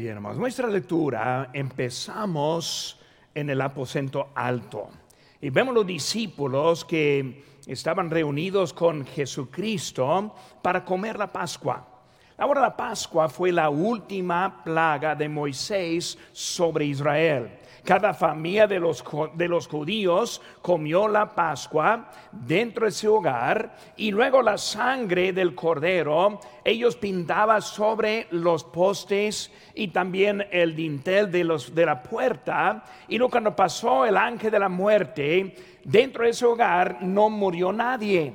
Nuestra lectura empezamos en el aposento alto y vemos los discípulos que estaban reunidos con Jesucristo para comer la Pascua. Ahora la Pascua fue la última plaga de Moisés sobre Israel. Cada familia de los, de los judíos comió la Pascua dentro de su hogar y luego la sangre del cordero ellos pintaban sobre los postes y también el dintel de, los, de la puerta. Y luego cuando pasó el ángel de la muerte, dentro de ese hogar no murió nadie.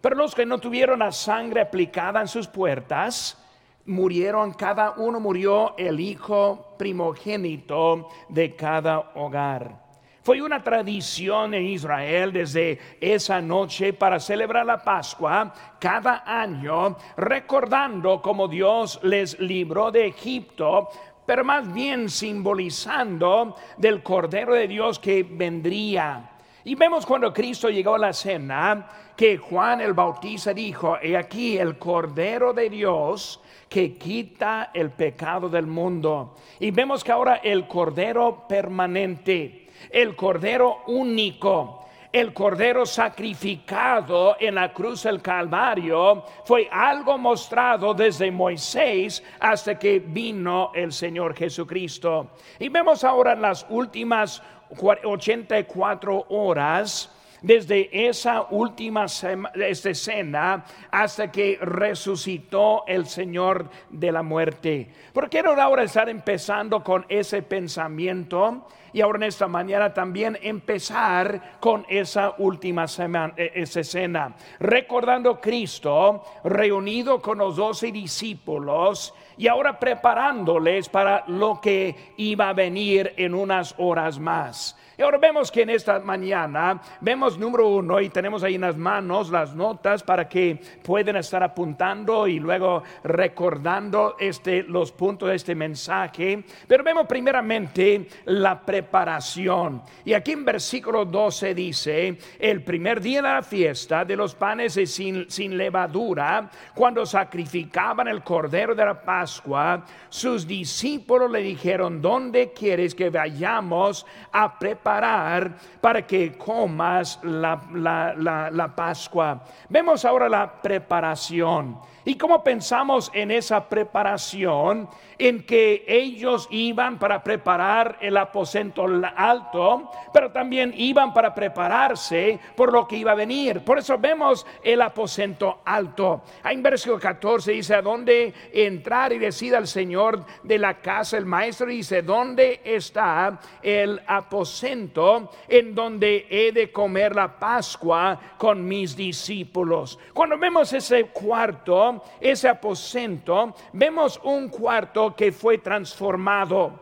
Pero los que no tuvieron la sangre aplicada en sus puertas, murieron, cada uno murió el hijo primogénito de cada hogar. Fue una tradición en Israel desde esa noche para celebrar la Pascua cada año, recordando cómo Dios les libró de Egipto, pero más bien simbolizando del Cordero de Dios que vendría. Y vemos cuando Cristo llegó a la cena que Juan el Bautista dijo, he aquí el Cordero de Dios que quita el pecado del mundo. Y vemos que ahora el Cordero permanente, el Cordero único, el Cordero sacrificado en la cruz del Calvario fue algo mostrado desde Moisés hasta que vino el Señor Jesucristo. Y vemos ahora las últimas 84 horas desde esa última escena hasta que resucitó el Señor de la muerte. ¿Por qué no ahora estar empezando con ese pensamiento? y ahora en esta mañana también empezar con esa última semana, e, esa escena, recordando Cristo reunido con los doce discípulos y ahora preparándoles para lo que iba a venir en unas horas más. Y ahora vemos que en esta mañana vemos número uno y tenemos ahí en las manos las notas para que puedan estar apuntando y luego recordando este, los puntos de este mensaje. Pero vemos primeramente la preparación. Y aquí en versículo 12 dice, el primer día de la fiesta de los panes sin, sin levadura, cuando sacrificaban el cordero de la Pascua, sus discípulos le dijeron, ¿dónde quieres que vayamos a preparar? para que comas la, la, la Pascua. Vemos ahora la preparación. ¿Y cómo pensamos en esa preparación? En que ellos iban para preparar el aposento alto, pero también iban para prepararse por lo que iba a venir. Por eso vemos el aposento alto. En versículo 14 dice, ¿a dónde entrar? Y decida el Señor de la casa, el maestro dice, ¿dónde está el aposento en donde he de comer la Pascua con mis discípulos? Cuando vemos ese cuarto, ese aposento, vemos un cuarto que fue transformado.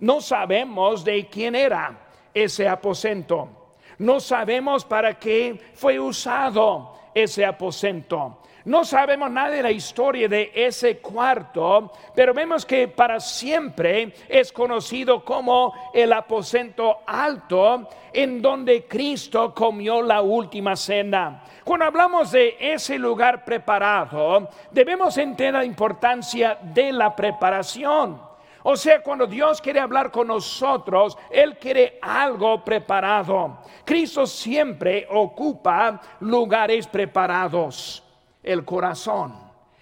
No sabemos de quién era ese aposento. No sabemos para qué fue usado ese aposento. No sabemos nada de la historia de ese cuarto, pero vemos que para siempre es conocido como el aposento alto en donde Cristo comió la última cena. Cuando hablamos de ese lugar preparado, debemos entender la importancia de la preparación. O sea, cuando Dios quiere hablar con nosotros, Él quiere algo preparado. Cristo siempre ocupa lugares preparados el corazón.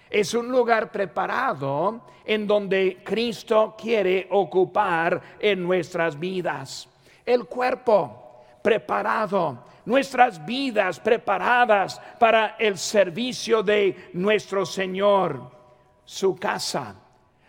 Es un lugar preparado en donde Cristo quiere ocupar en nuestras vidas. El cuerpo preparado, nuestras vidas preparadas para el servicio de nuestro Señor. Su casa,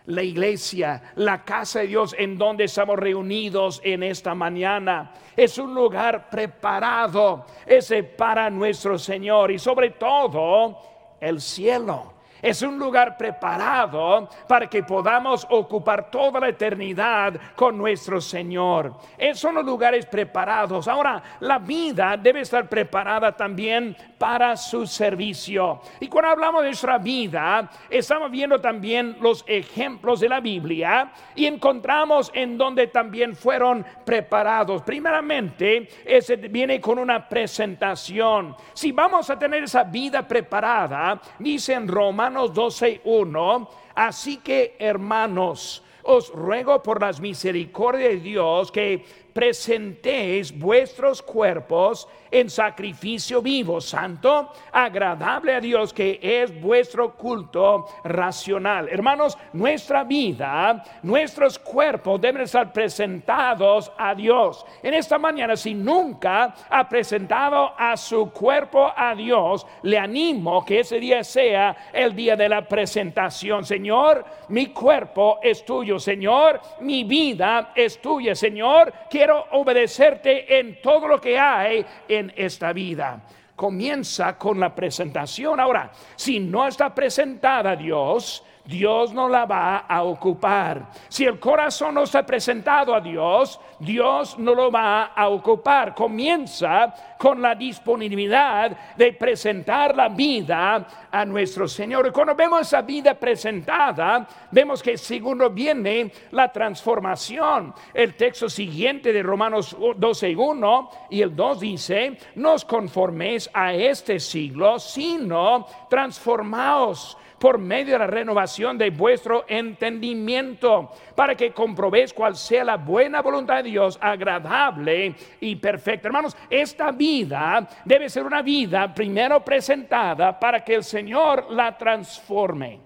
la iglesia, la casa de Dios en donde estamos reunidos en esta mañana. Es un lugar preparado, ese para nuestro Señor y sobre todo el cielo. Es un lugar preparado para que podamos ocupar toda la eternidad con nuestro Señor. Esos son los lugares preparados. Ahora, la vida debe estar preparada también para su servicio. Y cuando hablamos de nuestra vida, estamos viendo también los ejemplos de la Biblia y encontramos en donde también fueron preparados. Primeramente, ese viene con una presentación. Si vamos a tener esa vida preparada, dice en Romanos 12.1, así que hermanos, os ruego por las misericordias de Dios que presentéis vuestros cuerpos en sacrificio vivo, santo, agradable a Dios, que es vuestro culto racional. Hermanos, nuestra vida, nuestros cuerpos deben estar presentados a Dios. En esta mañana, si nunca ha presentado a su cuerpo a Dios, le animo que ese día sea el día de la presentación. Señor, mi cuerpo es tuyo, Señor, mi vida es tuya, Señor. Quiero obedecerte en todo lo que hay en esta vida. Comienza con la presentación. Ahora, si no está presentada Dios, Dios no la va a ocupar. Si el corazón no está presentado a Dios, Dios no lo va a ocupar. Comienza con la disponibilidad de presentar la vida a nuestro Señor. Y cuando vemos esa vida presentada, vemos que segundo viene la transformación. El texto siguiente de Romanos 12, 1 y el 2 dice, no os conforméis a este siglo, sino transformaos por medio de la renovación de vuestro entendimiento, para que comprobéis cuál sea la buena voluntad de Dios, agradable y perfecta. Hermanos, esta vida debe ser una vida primero presentada para que el Señor la transforme.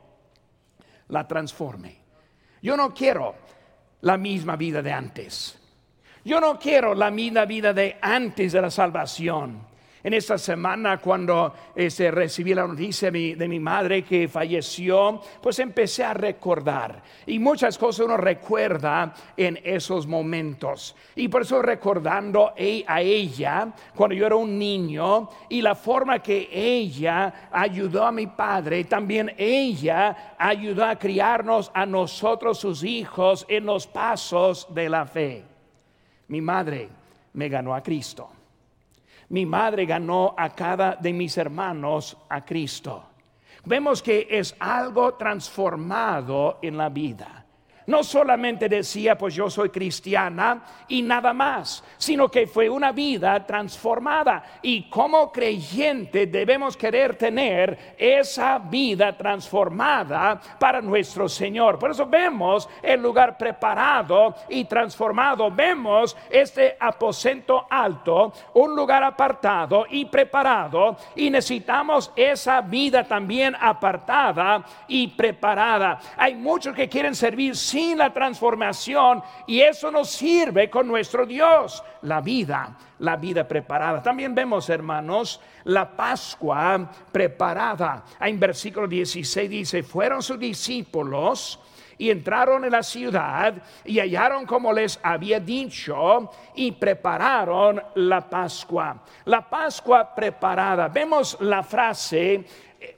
La transforme. Yo no quiero la misma vida de antes. Yo no quiero la misma vida de antes de la salvación. En esta semana, cuando este, recibí la noticia de mi, madre que falleció, pues empecé a recordar. Y muchas cosas uno recuerda en esos momentos. Y por eso recordando a ella, cuando yo era un niño, y la forma que ella ayudó a mi padre, también ella ayudó a criarnos a nosotros, sus hijos, en los pasos de la fe. Mi madre me ganó a Cristo mi madre ganó a cada de mis hermanos a Cristo. Vemos que es algo transformado en la vida no solamente decía, pues yo soy cristiana y nada más, sino que fue una vida transformada. Y como creyente debemos querer tener esa vida transformada para nuestro Señor. Por eso vemos el lugar preparado y transformado. Vemos este aposento alto, un lugar apartado y preparado. Y necesitamos esa vida también apartada y preparada. Hay muchos que quieren servir la transformación y eso nos sirve con nuestro Dios, la vida, la vida preparada. También vemos, hermanos, la Pascua preparada. En versículo 16 dice, fueron sus discípulos y entraron en la ciudad y hallaron como les había dicho y prepararon la Pascua. La Pascua preparada. Vemos la frase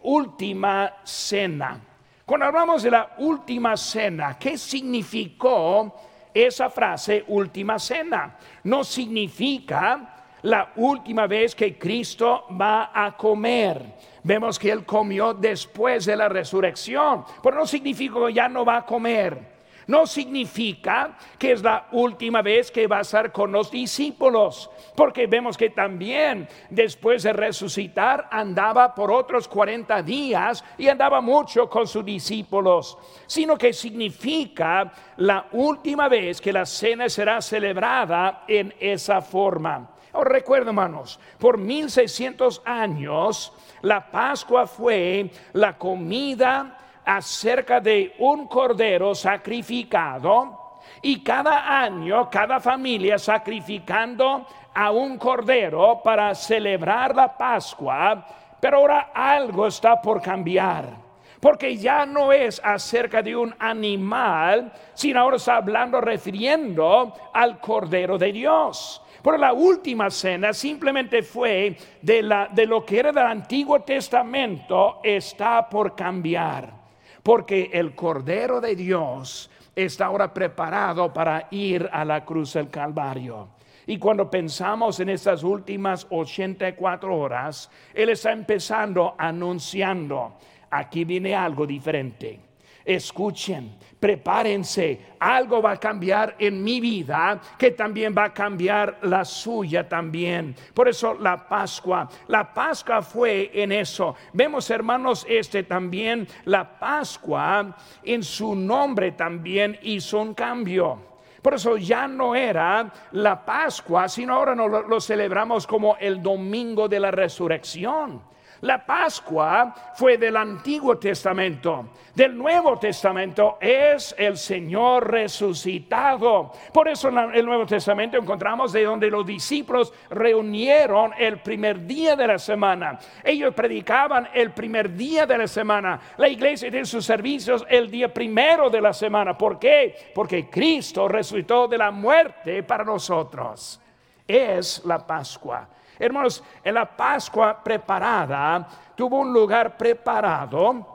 última cena. Cuando hablamos de la última cena, ¿qué significó esa frase última cena? No significa la última vez que Cristo va a comer. Vemos que Él comió después de la resurrección, pero no significa que ya no va a comer no significa que es la última vez que va a estar con los discípulos, porque vemos que también después de resucitar andaba por otros 40 días y andaba mucho con sus discípulos, sino que significa la última vez que la cena será celebrada en esa forma. Os recuerdo, hermanos, por 1600 años la Pascua fue la comida acerca de un cordero sacrificado y cada año cada familia sacrificando a un cordero para celebrar la Pascua, pero ahora algo está por cambiar. Porque ya no es acerca de un animal, sino ahora está hablando, refiriendo al Cordero de Dios. Pero la última cena simplemente fue de, la, de lo que era del Antiguo Testamento, está por cambiar porque el Cordero de Dios está ahora preparado para ir a la cruz del Calvario. Y cuando pensamos en estas últimas 84 horas, Él está empezando anunciando, aquí viene algo diferente. escuchen, prepárense, algo va a cambiar en mi vida que también va a cambiar la suya también. Por eso la Pascua, la Pascua fue en eso. Vemos hermanos, este también, la Pascua en su nombre también hizo un cambio. Por eso ya no era la Pascua, sino ahora lo, celebramos como el domingo de la resurrección. La Pascua fue del Antiguo Testamento. Del Nuevo Testamento es el Señor resucitado. Por eso en el Nuevo Testamento encontramos de donde los discípulos reunieron el primer día de la semana. Ellos predicaban el primer día de la semana. La iglesia tiene sus servicios el día primero de la semana. ¿Por qué? Porque Cristo resucitó de la muerte para nosotros. Es la Pascua. Hermanos, en la Pascua preparada tuvo un lugar preparado,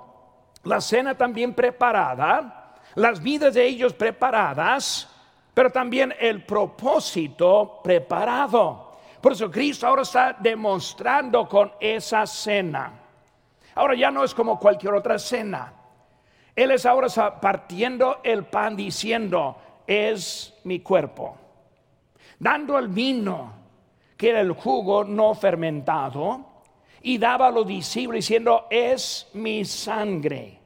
la cena también preparada, las vidas de ellos preparadas, pero también el propósito preparado. Por eso Cristo ahora está demostrando con esa cena. Ahora ya no es como cualquier otra cena. Él es ahora partiendo el pan diciendo, es mi cuerpo. Dando el vino, que era el jugo no fermentado, y daba a los discípulos diciendo, es mi sangre.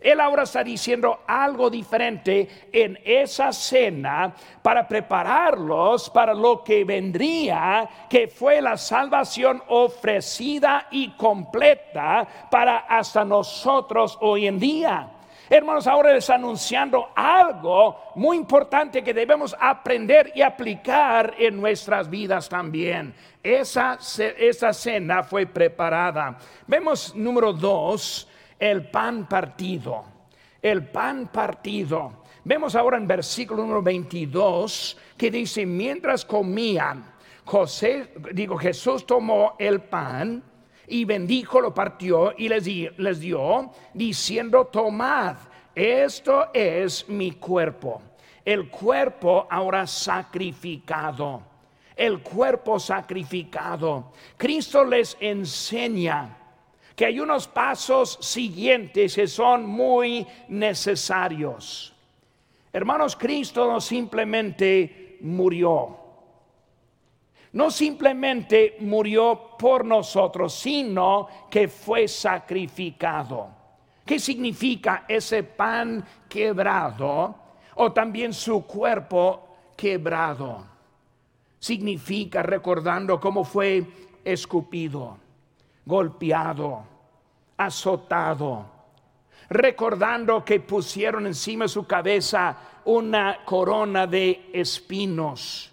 Él ahora está diciendo algo diferente en esa cena para prepararlos para lo que vendría, que fue la salvación ofrecida y completa para hasta nosotros hoy en día. Hermanos, ahora les anunciando algo muy importante que debemos aprender y aplicar en nuestras vidas también. Esa, esa cena fue preparada. Vemos número dos, el pan partido. El pan partido. Vemos ahora en versículo número 22 que dice, mientras comían, José, digo, Jesús tomó el pan y bendijo, lo partió y les, les dio, diciendo, tomad, esto es mi cuerpo. El cuerpo ahora sacrificado. El cuerpo sacrificado. Cristo les enseña que hay unos pasos siguientes que son muy necesarios. Hermanos, Cristo no simplemente murió no simplemente murió por nosotros, sino que fue sacrificado. ¿Qué significa ese pan quebrado o también su cuerpo quebrado? Significa recordando cómo fue escupido, golpeado, azotado, recordando que pusieron encima de su cabeza una corona de espinos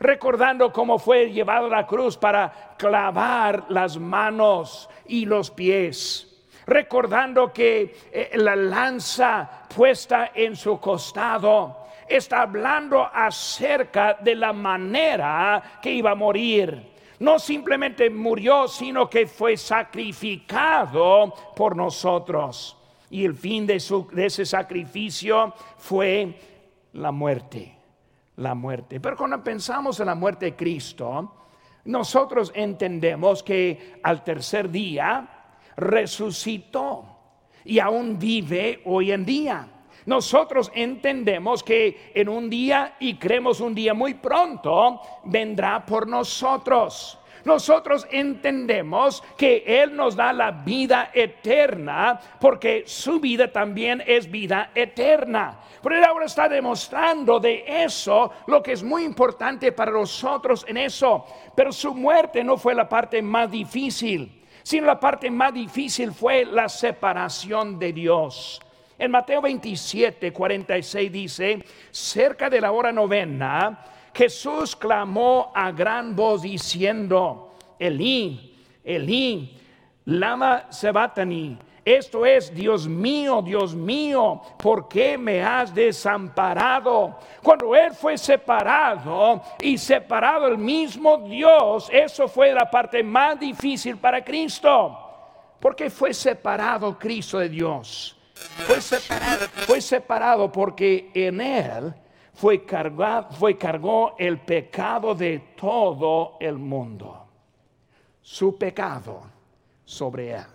recordando cómo fue llevado a la cruz para clavar las manos y los pies, recordando que eh, la lanza puesta en su costado está hablando acerca de la manera que iba a morir. No simplemente murió, sino que fue sacrificado por nosotros. Y el fin de, de ese sacrificio fue la muerte la muerte. Pero cuando pensamos en la muerte de Cristo, nosotros entendemos que al tercer día resucitó y aún vive hoy en día. Nosotros entendemos que en un día, y creemos un día muy pronto, vendrá por nosotros nosotros entendemos que Él nos da la vida eterna porque su vida también es vida eterna. Pero Él ahora está demostrando de eso lo que es muy importante para nosotros en eso. Pero su muerte no fue la parte más difícil, sino la parte más difícil fue la separación de Dios. En Mateo 27, 46 dice, cerca de la hora novena, Jesús clamó a gran voz diciendo, Elí, Elí, lama sebatani. Esto es, Dios mío, Dios mío, ¿por qué me has desamparado? Cuando Él fue separado y separado el mismo Dios, eso fue la parte más difícil para Cristo. Porque fue separado Cristo de Dios. Fue separado, fue separado porque en Él fue, cargado, fue cargó el pecado de todo el mundo. Su pecado sobre él.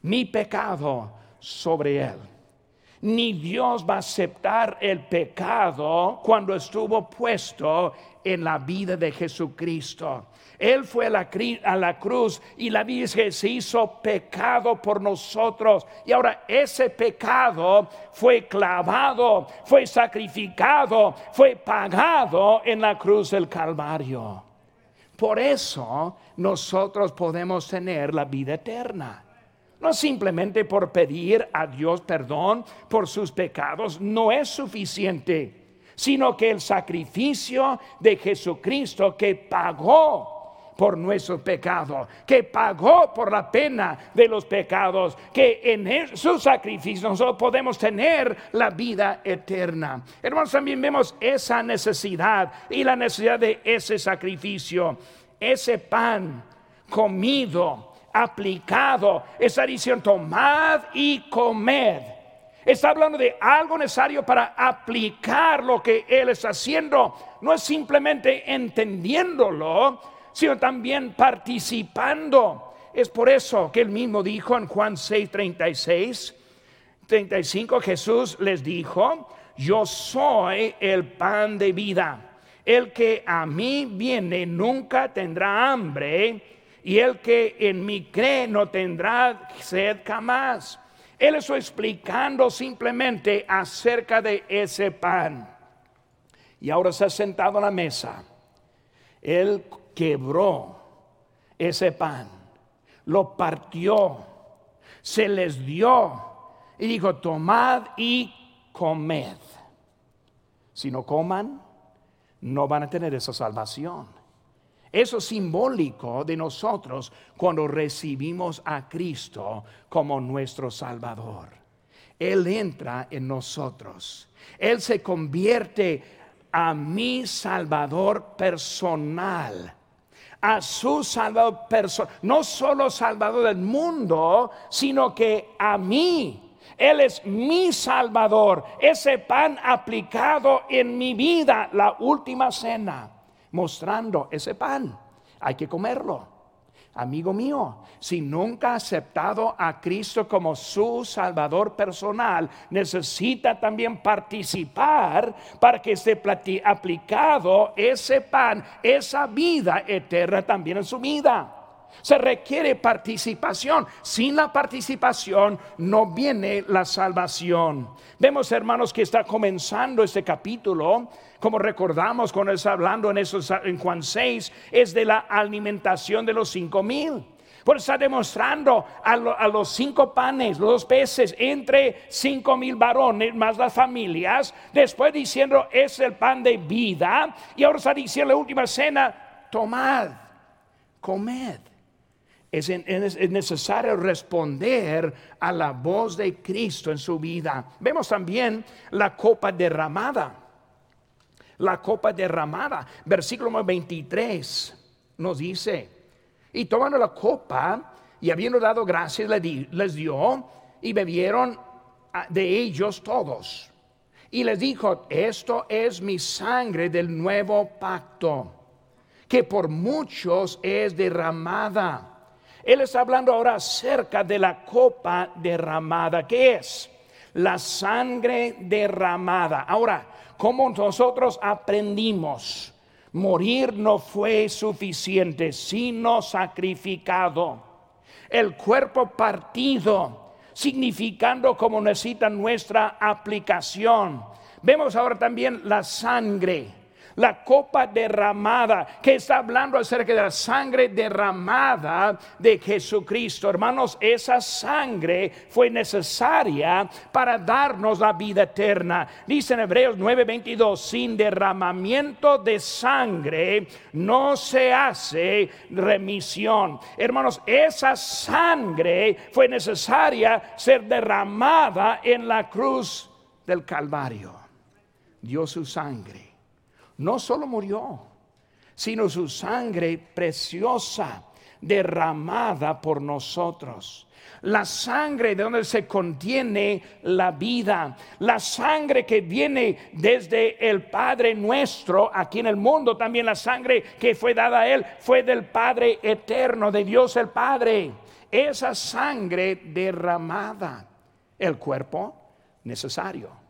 Mi pecado sobre él. ni Dios va a aceptar el pecado cuando estuvo puesto en la vida de Jesucristo. Él fue a la, cruz y la que se hizo pecado por nosotros. Y ahora ese pecado fue clavado, fue sacrificado, fue pagado en la cruz del Calvario. Por eso nosotros podemos tener la vida eterna. No simplemente por pedir a Dios perdón por sus pecados, no es suficiente, sino que el sacrificio de Jesucristo que pagó por nuestros pecados, que pagó por la pena de los pecados, que en su sacrificio nosotros podemos tener la vida eterna. Hermanos, también vemos esa necesidad y la necesidad de ese sacrificio, ese pan comido aplicado. Está diciendo, tomad y comed. Está hablando de algo necesario para aplicar lo que Él está haciendo. No es simplemente entendiéndolo, sino también participando. Es por eso que Él mismo dijo en Juan 6, 36, 35, Jesús les dijo, yo soy el pan de vida. El que a mí viene nunca tendrá hambre y el que en mí cree no tendrá sed jamás. Él está explicando simplemente acerca de ese pan. Y ahora se ha sentado a la mesa. Él quebró ese pan, lo partió, se les dio y dijo, tomad y comed. Si no coman, no van a tener esa salvación. Eso es simbólico de nosotros cuando recibimos a Cristo como nuestro Salvador. Él entra en nosotros. Él se convierte a mi Salvador personal. A su Salvador personal. No solo Salvador del mundo, sino que a mí. Él es mi Salvador. Ese pan aplicado en mi vida, la última cena mostrando ese pan. Hay que comerlo. Amigo mío, si nunca ha aceptado a Cristo como su Salvador personal, necesita también participar para que esté aplicado ese pan, esa vida eterna también en su vida. Se requiere participación. Sin la participación no viene la salvación. Vemos, hermanos, que está comenzando este capítulo como recordamos cuando está hablando en, en Juan 6, es de la alimentación de los cinco mil. Por está demostrando a, a, los cinco panes, los dos peces, entre cinco mil varones, más las familias. Después diciendo, es el pan de vida. Y ahora está diciendo la última cena, tomad, comed. Es, es, necesario responder a la voz de Cristo en su vida. Vemos también la copa derramada la copa derramada. Versículo 23 nos dice, y tomando la copa y habiendo dado gracias les dio y bebieron ah, de ellos todos. Y les dijo, esto es mi sangre del nuevo pacto, que por muchos es derramada. Él está hablando ahora acerca de la copa derramada. ¿Qué es? La sangre derramada. Ahora, como nosotros aprendimos, morir no fue suficiente, sino sacrificado. El cuerpo partido, significando como necesita nuestra aplicación. Vemos ahora también la sangre la copa derramada, que está hablando acerca de la sangre derramada de Jesucristo. Hermanos, esa sangre fue necesaria para darnos la vida eterna. Dice en Hebreos 9:22, sin derramamiento de sangre no se hace remisión. Hermanos, esa sangre fue necesaria ser derramada en la cruz del Calvario. Dio su sangre no solo murió, sino su sangre preciosa derramada por nosotros. La sangre de donde se contiene la vida, la sangre que viene desde el Padre nuestro aquí en el mundo, también la sangre que fue dada a Él fue del Padre eterno, de Dios el Padre. Esa sangre derramada, el cuerpo necesario.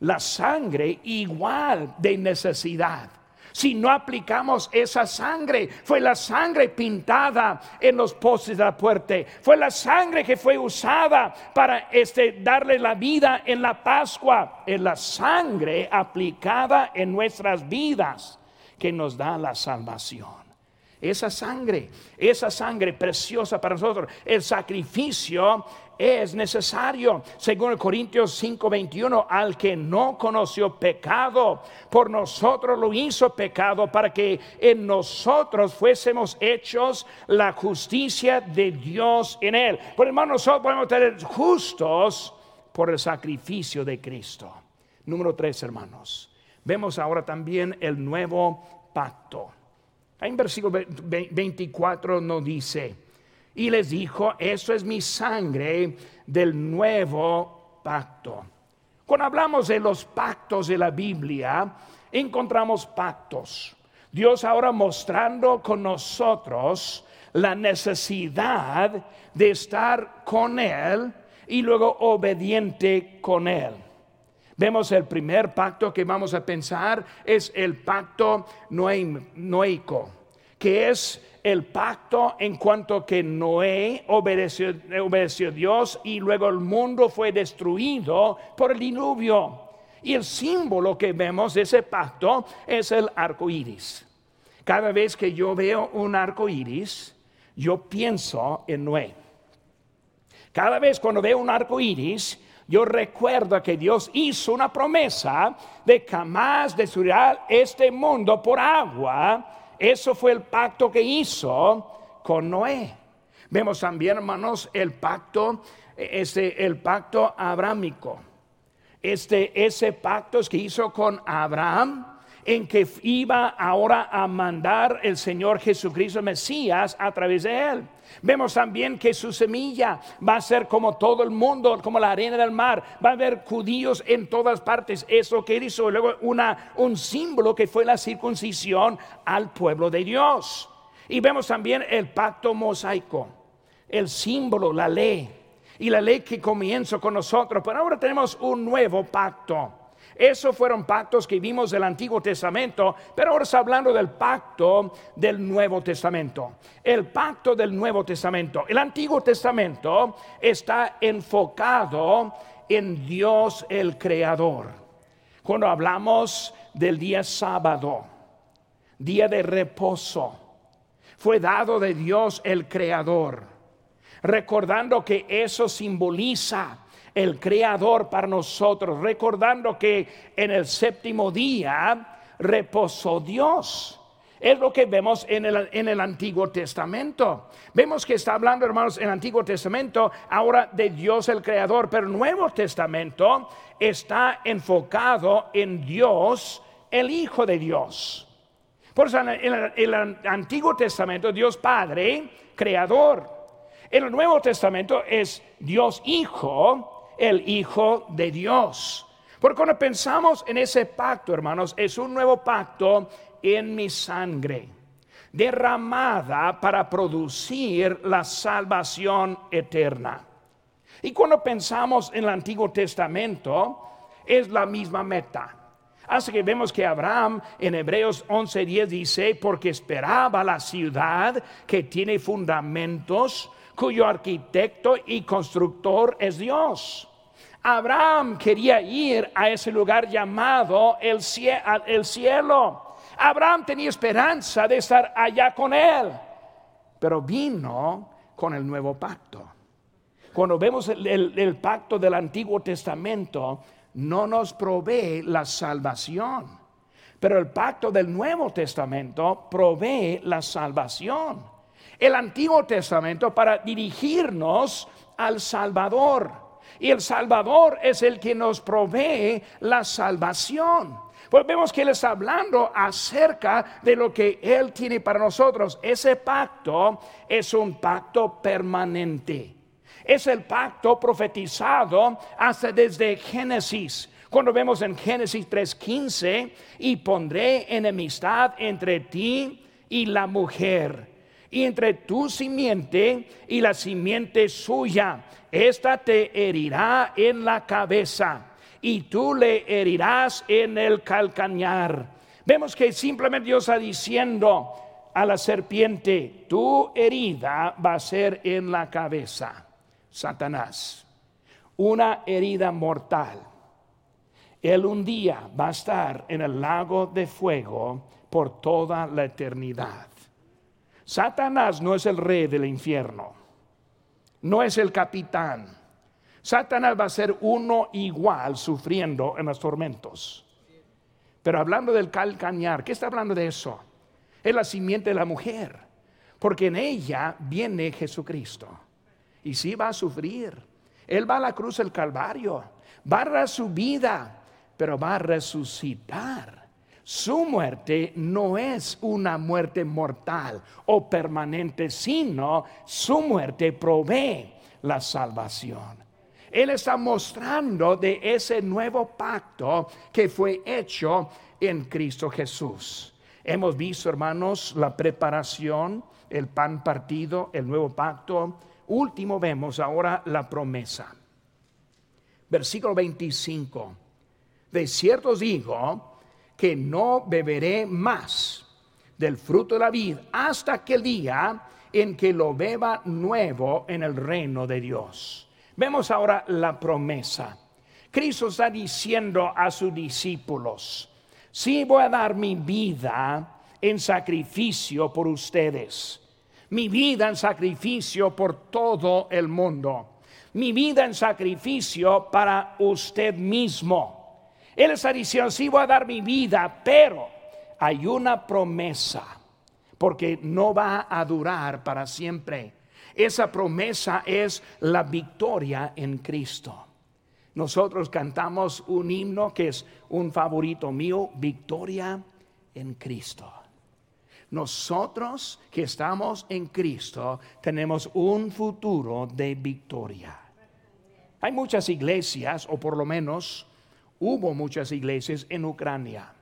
La sangre igual de necesidad. Si no aplicamos esa sangre, fue la sangre pintada en los postes de la puerta, fue la sangre que fue usada para este, darle la vida en la Pascua, es la sangre aplicada en nuestras vidas que nos da la salvación. Esa sangre, esa sangre preciosa para nosotros, el sacrificio es necesario. Según Corintios 5:21, al que no conoció pecado, por nosotros lo hizo pecado para que en nosotros fuésemos hechos la justicia de Dios en él. Por hermano, nosotros podemos ser justos por el sacrificio de Cristo. Número tres, hermanos. Vemos ahora también el nuevo pacto. En versículo 24 nos dice, y les dijo, eso es mi sangre del nuevo pacto. Cuando hablamos de los pactos de la Biblia, encontramos pactos. Dios ahora mostrando con nosotros la necesidad de estar con Él y luego obediente con Él. Vemos el primer pacto que vamos a pensar es el pacto noéico, que es el pacto en cuanto que Noé obedeció, a Dios y luego el mundo fue destruido por el diluvio. Y el símbolo que vemos de ese pacto es el arco iris. Cada vez que yo veo un arco iris, yo pienso en Noé. Cada vez cuando veo un arco iris, yo recuerdo que Dios hizo una promesa de jamás destruirá este mundo por agua. Eso fue el pacto que hizo con Noé. Vemos también, hermanos, el pacto, este, el pacto abrámico. Este, ese pacto que hizo con Abraham, en que iba ahora a mandar el Señor Jesucristo Mesías a través de él. Vemos también que su semilla va a ser como todo el mundo, como la arena del mar. Va a haber judíos en todas partes. Eso que hizo luego una, un símbolo que fue la circuncisión al pueblo de Dios. Y vemos también el pacto mosaico, el símbolo, la ley. Y la ley que comienza con nosotros. Pero ahora tenemos un nuevo pacto esos fueron pactos que vimos del Antiguo Testamento, pero ahora está hablando del pacto del Nuevo Testamento. El pacto del Nuevo Testamento. El Antiguo Testamento está enfocado en Dios el Creador. Cuando hablamos del día sábado, día de reposo, fue dado de Dios el Creador, recordando que eso simboliza el creador para nosotros, recordando que en el séptimo día reposó Dios. Es lo que vemos en el, en el, Antiguo Testamento. Vemos que está hablando, hermanos, en el Antiguo Testamento ahora de Dios el Creador, pero el Nuevo Testamento está enfocado en Dios, el Hijo de Dios. Por eso en el, en el Antiguo Testamento, Dios Padre, Creador. En el Nuevo Testamento es Dios Hijo, el Hijo de Dios. Porque cuando pensamos en ese pacto, hermanos, es un nuevo pacto en mi sangre, derramada para producir la salvación eterna. Y cuando pensamos en el Antiguo Testamento, es la misma meta. Así que vemos que Abraham en Hebreos 11:10 dice, porque esperaba la ciudad que tiene fundamentos, cuyo arquitecto y constructor es Dios. Abraham quería ir a ese lugar llamado el, cielo. Abraham tenía esperanza de estar allá con él, pero vino con el nuevo pacto. Cuando vemos el, pacto del Antiguo Testamento, no nos provee la salvación. Pero el pacto del Nuevo Testamento provee la salvación. El Antiguo Testamento para dirigirnos al Salvador. Y el Salvador es el que nos provee la salvación. Pues vemos que Él está hablando acerca de lo que Él tiene para nosotros. Ese pacto es un pacto permanente. Es el pacto profetizado hasta desde Génesis. Cuando vemos en Génesis 3:15, y pondré enemistad entre ti y la mujer y entre tu simiente y la simiente suya. Esta te herirá en la cabeza y tú le herirás en el calcañar. Vemos que simplemente Dios está diciendo a la serpiente, tu herida va a ser en la cabeza, Satanás, una herida mortal. Él un día va a estar en el lago de fuego por toda la eternidad. Satanás no es el rey del infierno, no es el capitán. Satanás va a ser uno igual sufriendo en los tormentos. Pero hablando del calcañar, ¿qué está hablando de eso? Es la simiente de la mujer, porque en ella viene Jesucristo. Y sí va a sufrir. Él va a la cruz del Calvario, va a dar su vida, pero va a resucitar su muerte no es una muerte mortal o permanente, sino su muerte provee la salvación. Él está mostrando de ese nuevo pacto que fue hecho en Cristo Jesús. Hemos visto, hermanos, la preparación, el pan partido, el nuevo pacto. Último vemos ahora la promesa. Versículo 25. De cierto digo, que no beberé más del fruto de la vid hasta aquel día en que lo beba nuevo en el reino de Dios. Vemos ahora la promesa. Cristo está diciendo a sus discípulos, si voy a dar mi vida en sacrificio por ustedes, mi vida en sacrificio por todo el mundo, mi vida en sacrificio para usted mismo él está diciendo, sí voy a dar mi vida, pero hay una promesa, porque no va a durar para siempre. Esa promesa es la victoria en Cristo. Nosotros cantamos un himno que es un favorito mío, victoria en Cristo. Nosotros que estamos en Cristo tenemos un futuro de victoria. Hay muchas iglesias, o por lo menos Hubo muchas iglesias en Ucrania,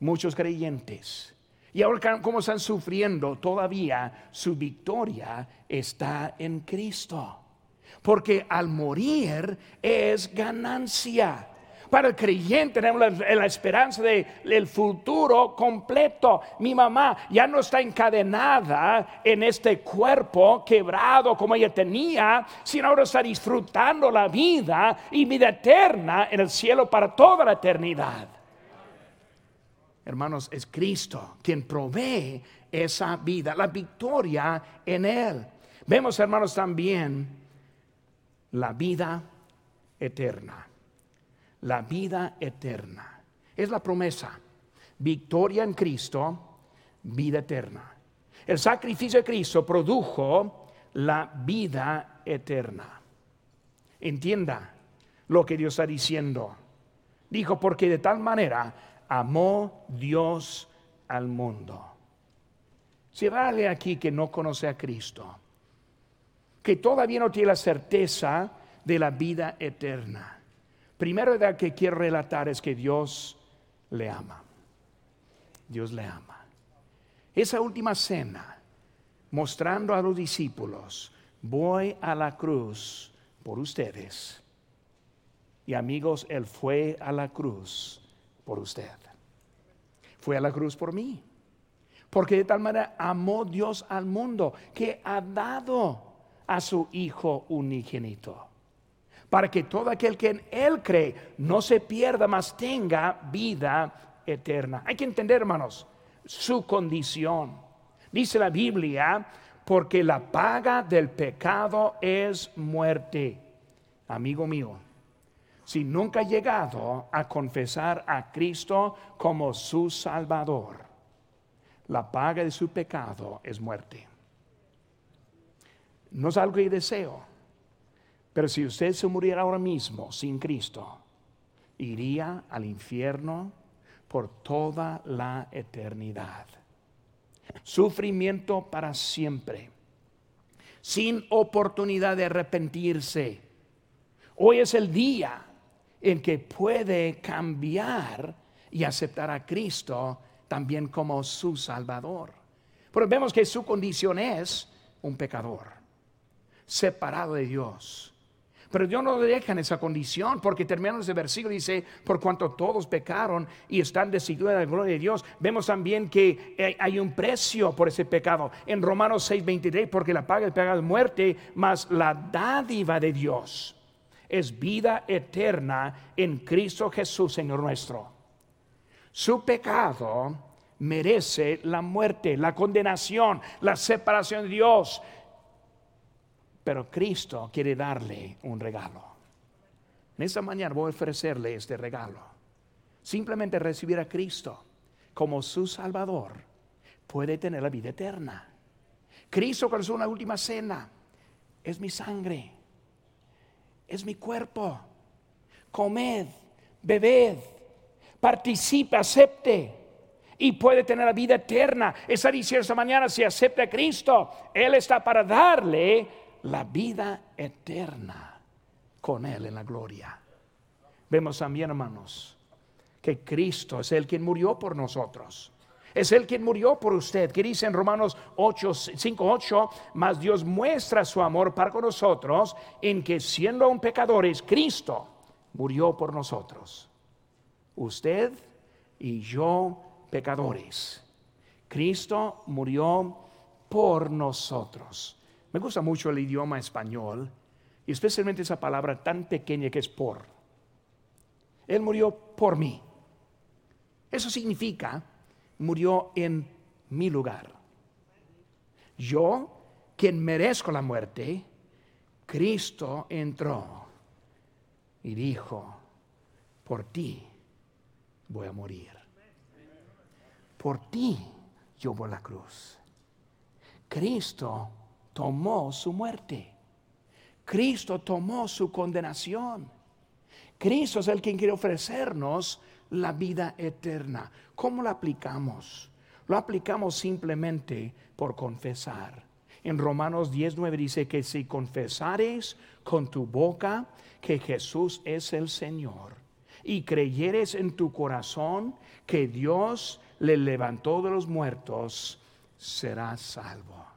muchos creyentes. Y ahora como están sufriendo, todavía su victoria está en Cristo. Porque al morir es ganancia. Para el creyente tenemos la, esperanza del futuro completo. Mi mamá ya no está encadenada en este cuerpo quebrado como ella tenía, sino ahora está disfrutando la vida y vida eterna en el cielo para toda la eternidad. Hermanos, es Cristo quien provee esa vida, la victoria en Él. Vemos, hermanos, también la vida eterna la vida eterna. Es la promesa. Victoria en Cristo, vida eterna. El sacrificio de Cristo produjo la vida eterna. Entienda lo que Dios está diciendo. Dijo, porque de tal manera amó Dios al mundo. Si vale aquí que no conoce a Cristo, que todavía no tiene la certeza de la vida eterna, Primero de que quiero relatar es que Dios le ama. Dios le ama. Esa última cena, mostrando a los discípulos, voy a la cruz por ustedes. Y amigos, Él fue a la cruz por usted. Fue a la cruz por mí. Porque de tal manera amó Dios al mundo que ha dado a su Hijo unigénito para que todo aquel que en Él cree no se pierda, mas tenga vida eterna. Hay que entender, hermanos, su condición. Dice la Biblia, porque la paga del pecado es muerte. Amigo mío, si nunca ha llegado a confesar a Cristo como su Salvador, la paga de su pecado es muerte. No es algo que deseo pero si usted se muriera ahora mismo sin Cristo, iría al infierno por toda la eternidad. Sufrimiento para siempre, sin oportunidad de arrepentirse. Hoy es el día en que puede cambiar y aceptar a Cristo también como su Salvador. Pero vemos que su condición es un pecador, separado de Dios. Pero Dios no lo deja en esa condición, porque terminando ese versículo dice, por cuanto todos pecaron y están destituidos de la gloria de Dios, vemos también que hay un precio por ese pecado. En Romanos 6:23, porque la paga del pecado es muerte, mas la dádiva de Dios es vida eterna en Cristo Jesús, Señor nuestro. Su pecado merece la muerte, la condenación, la separación de Dios. Pero Cristo quiere darle un regalo. En esta mañana voy a ofrecerle este regalo. Simplemente recibir a Cristo como su Salvador puede tener la vida eterna. Cristo con una última cena es mi sangre, es mi cuerpo. Comed, bebed, participe, acepte y puede tener la vida eterna. Esa dice esta mañana, si acepta a Cristo, Él está para darle la vida eterna con Él en la gloria. Vemos también, hermanos, que Cristo es el quien murió por nosotros. Es el quien murió por usted, que dice en Romanos 8, 5, 8, mas Dios muestra su amor para con nosotros en que siendo aún pecadores, Cristo murió por nosotros. Usted y yo pecadores. Cristo murió por nosotros. Me gusta mucho el idioma español y especialmente esa palabra tan pequeña que es por. Él murió por mí. Eso significa, murió en mi lugar. Yo, quien merezco la muerte, Cristo entró y dijo, por ti voy a morir. Por ti yo voy a la cruz. Cristo tomó su muerte. Cristo tomó su condenación. Cristo es el quien quiere ofrecernos la vida eterna. ¿Cómo lo aplicamos? Lo aplicamos simplemente por confesar. En Romanos 19 dice que si confesares con tu boca que Jesús es el Señor y creyeres en tu corazón que Dios le levantó de los muertos, serás salvo.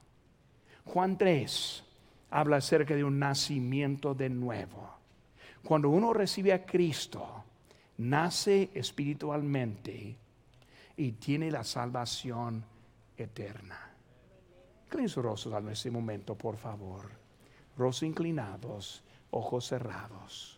Juan 3 habla acerca de un nacimiento de nuevo. Cuando uno recibe a Cristo, nace espiritualmente y tiene la salvación eterna. Inclinen sus rostros en este momento, por favor. Rostros inclinados, ojos cerrados.